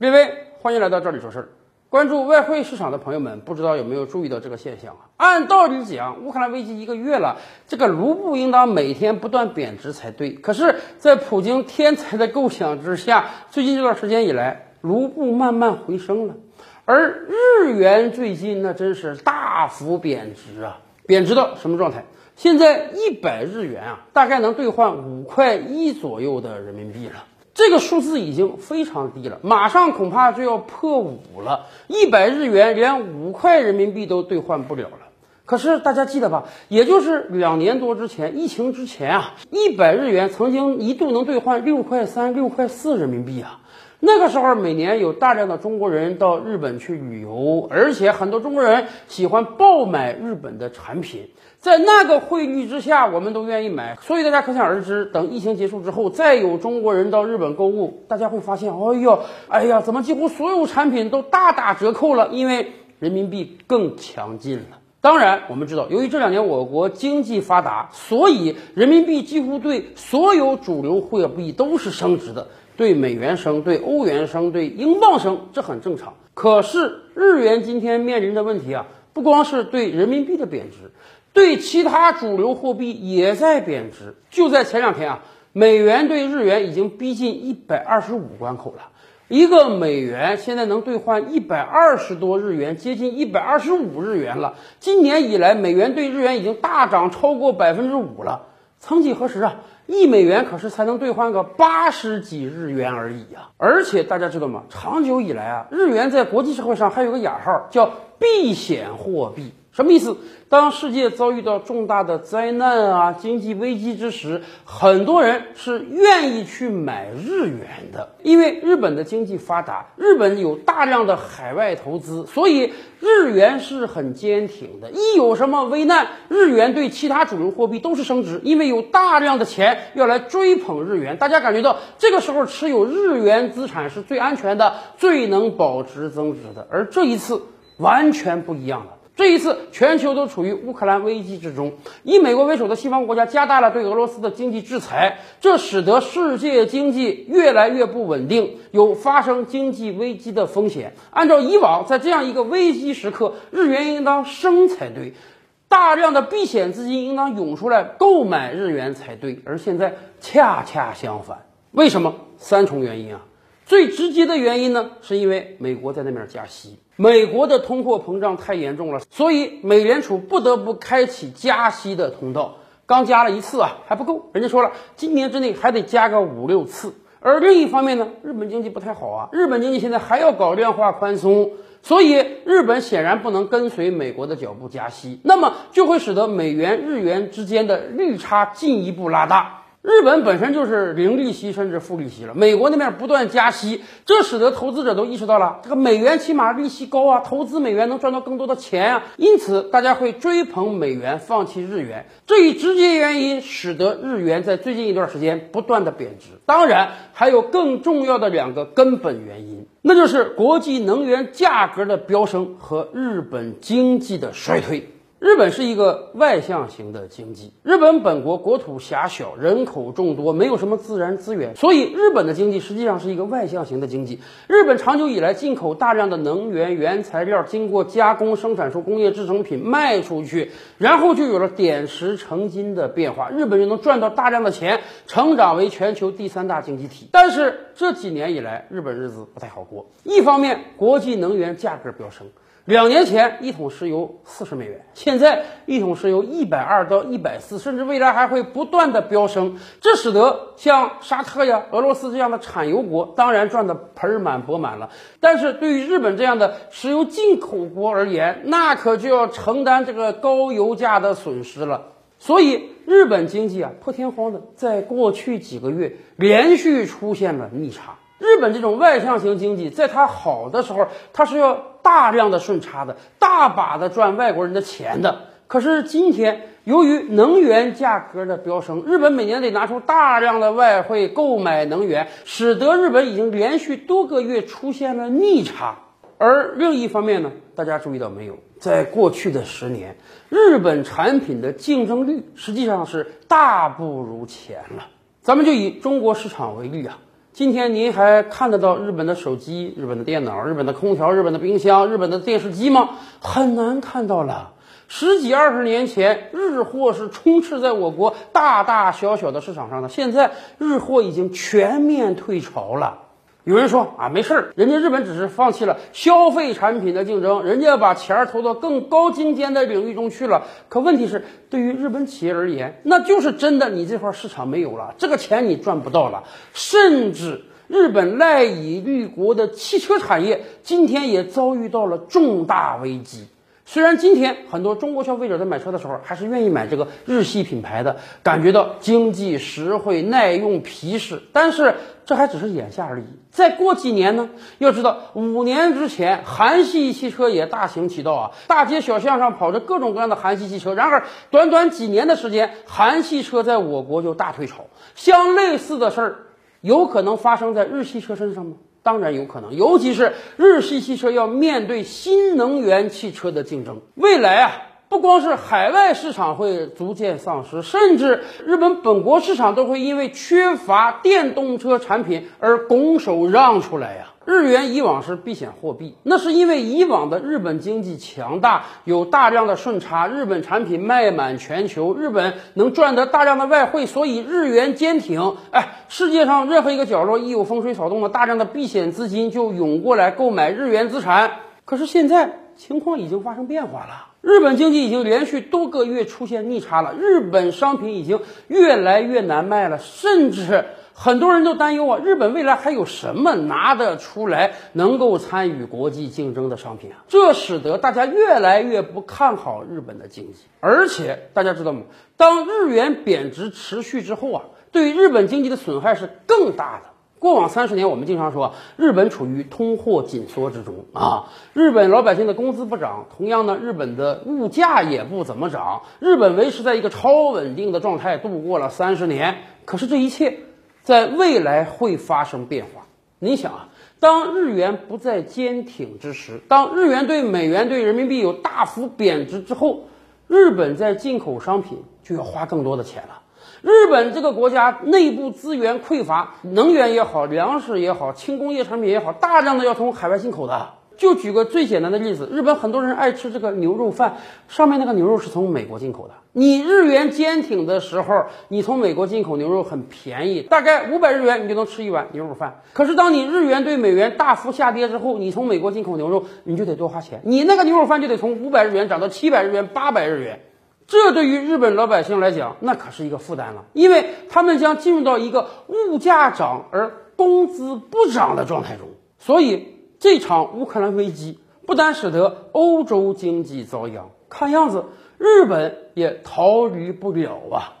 各位，欢迎来到这里说事儿。关注外汇市场的朋友们，不知道有没有注意到这个现象啊？按道理讲，乌克兰危机一个月了，这个卢布应当每天不断贬值才对。可是，在普京天才的构想之下，最近这段时间以来，卢布慢慢回升了，而日元最近那真是大幅贬值啊！贬值到什么状态？现在一百日元啊，大概能兑换五块一左右的人民币了。这个数字已经非常低了，马上恐怕就要破五了。一百日元连五块人民币都兑换不了了。可是大家记得吧？也就是两年多之前，疫情之前啊，一百日元曾经一度能兑换六块三、六块四人民币啊。那个时候，每年有大量的中国人到日本去旅游，而且很多中国人喜欢爆买日本的产品。在那个汇率之下，我们都愿意买。所以大家可想而知，等疫情结束之后，再有中国人到日本购物，大家会发现，哎呦，哎呀，怎么几乎所有产品都大打折扣了？因为人民币更强劲了。当然，我们知道，由于这两年我国经济发达，所以人民币几乎对所有主流货币都是升值的。对美元升，对欧元升，对英镑升，这很正常。可是日元今天面临的问题啊，不光是对人民币的贬值，对其他主流货币也在贬值。就在前两天啊，美元对日元已经逼近一百二十五关口了，一个美元现在能兑换一百二十多日元，接近一百二十五日元了。今年以来，美元对日元已经大涨超过百分之五了。曾几何时啊？一美元可是才能兑换个八十几日元而已呀！而且大家知道吗？长久以来啊，日元在国际社会上还有个雅号，叫避险货币。什么意思？当世界遭遇到重大的灾难啊、经济危机之时，很多人是愿意去买日元的，因为日本的经济发达，日本有大量的海外投资，所以日元是很坚挺的。一有什么危难，日元对其他主流货币都是升值，因为有大量的钱要来追捧日元。大家感觉到这个时候持有日元资产是最安全的，最能保值增值的。而这一次完全不一样了。这一次，全球都处于乌克兰危机之中，以美国为首的西方国家加大了对俄罗斯的经济制裁，这使得世界经济越来越不稳定，有发生经济危机的风险。按照以往，在这样一个危机时刻，日元应当升才对，大量的避险资金应当涌出来购买日元才对，而现在恰恰相反。为什么？三重原因啊。最直接的原因呢，是因为美国在那边加息，美国的通货膨胀太严重了，所以美联储不得不开启加息的通道。刚加了一次啊，还不够，人家说了，今年之内还得加个五六次。而另一方面呢，日本经济不太好啊，日本经济现在还要搞量化宽松，所以日本显然不能跟随美国的脚步加息，那么就会使得美元日元之间的利差进一步拉大。日本本身就是零利息甚至负利息了，美国那边不断加息，这使得投资者都意识到了，这个美元起码利息高啊，投资美元能赚到更多的钱啊，因此大家会追捧美元，放弃日元。这一直接原因使得日元在最近一段时间不断的贬值。当然，还有更重要的两个根本原因，那就是国际能源价格的飙升和日本经济的衰退。日本是一个外向型的经济。日本本国国土狭小，人口众多，没有什么自然资源，所以日本的经济实际上是一个外向型的经济。日本长久以来进口大量的能源原材料，经过加工生产出工业制成品卖出去，然后就有了点石成金的变化。日本就能赚到大量的钱，成长为全球第三大经济体。但是这几年以来，日本日子不太好过。一方面，国际能源价格飙升。两年前一桶石油四十美元，现在一桶石油一百二到一百四，甚至未来还会不断的飙升。这使得像沙特呀、俄罗斯这样的产油国当然赚得盆满钵满了，但是对于日本这样的石油进口国而言，那可就要承担这个高油价的损失了。所以日本经济啊破天荒的在过去几个月连续出现了逆差。日本这种外向型经济，在它好的时候，它是要大量的顺差的，大把的赚外国人的钱的。可是今天，由于能源价格的飙升，日本每年得拿出大量的外汇购买能源，使得日本已经连续多个月出现了逆差。而另一方面呢，大家注意到没有，在过去的十年，日本产品的竞争力实际上是大不如前了。咱们就以中国市场为例啊。今天您还看得到日本的手机、日本的电脑、日本的空调、日本的冰箱、日本的电视机吗？很难看到了。十几二十年前，日货是充斥在我国大大小小的市场上的，现在日货已经全面退潮了。有人说啊，没事儿，人家日本只是放弃了消费产品的竞争，人家把钱投到更高精尖的领域中去了。可问题是，对于日本企业而言，那就是真的，你这块市场没有了，这个钱你赚不到了，甚至日本赖以立国的汽车产业今天也遭遇到了重大危机。虽然今天很多中国消费者在买车的时候还是愿意买这个日系品牌的，感觉到经济实惠、耐用、皮实，但是这还只是眼下而已。再过几年呢？要知道，五年之前韩系汽车也大行其道啊，大街小巷上跑着各种各样的韩系汽车。然而，短短几年的时间，韩系车在我国就大退潮。相类似的事儿，有可能发生在日系车身上吗？当然有可能，尤其是日系汽车要面对新能源汽车的竞争，未来啊，不光是海外市场会逐渐丧失，甚至日本本国市场都会因为缺乏电动车产品而拱手让出来呀。日元以往是避险货币，那是因为以往的日本经济强大，有大量的顺差，日本产品卖满全球，日本能赚得大量的外汇，所以日元坚挺。哎，世界上任何一个角落一有风吹草动了，大量的避险资金就涌过来购买日元资产。可是现在情况已经发生变化了，日本经济已经连续多个月出现逆差了，日本商品已经越来越难卖了，甚至。很多人都担忧啊，日本未来还有什么拿得出来能够参与国际竞争的商品啊？这使得大家越来越不看好日本的经济。而且大家知道吗？当日元贬值持续之后啊，对日本经济的损害是更大的。过往三十年，我们经常说日本处于通货紧缩之中啊，日本老百姓的工资不涨，同样呢，日本的物价也不怎么涨，日本维持在一个超稳定的状态度过了三十年。可是这一切。在未来会发生变化。你想啊，当日元不再坚挺之时，当日元对美元对人民币有大幅贬值之后，日本在进口商品就要花更多的钱了。日本这个国家内部资源匮乏，能源也好，粮食也好，轻工业产品也好，大量的要从海外进口的。就举个最简单的例子，日本很多人爱吃这个牛肉饭，上面那个牛肉是从美国进口的。你日元坚挺的时候，你从美国进口牛肉很便宜，大概五百日元你就能吃一碗牛肉饭。可是当你日元对美元大幅下跌之后，你从美国进口牛肉，你就得多花钱，你那个牛肉饭就得从五百日元涨到七百日元、八百日元。这对于日本老百姓来讲，那可是一个负担了，因为他们将进入到一个物价涨而工资不涨的状态中，所以。这场乌克兰危机不但使得欧洲经济遭殃，看样子日本也逃离不了啊。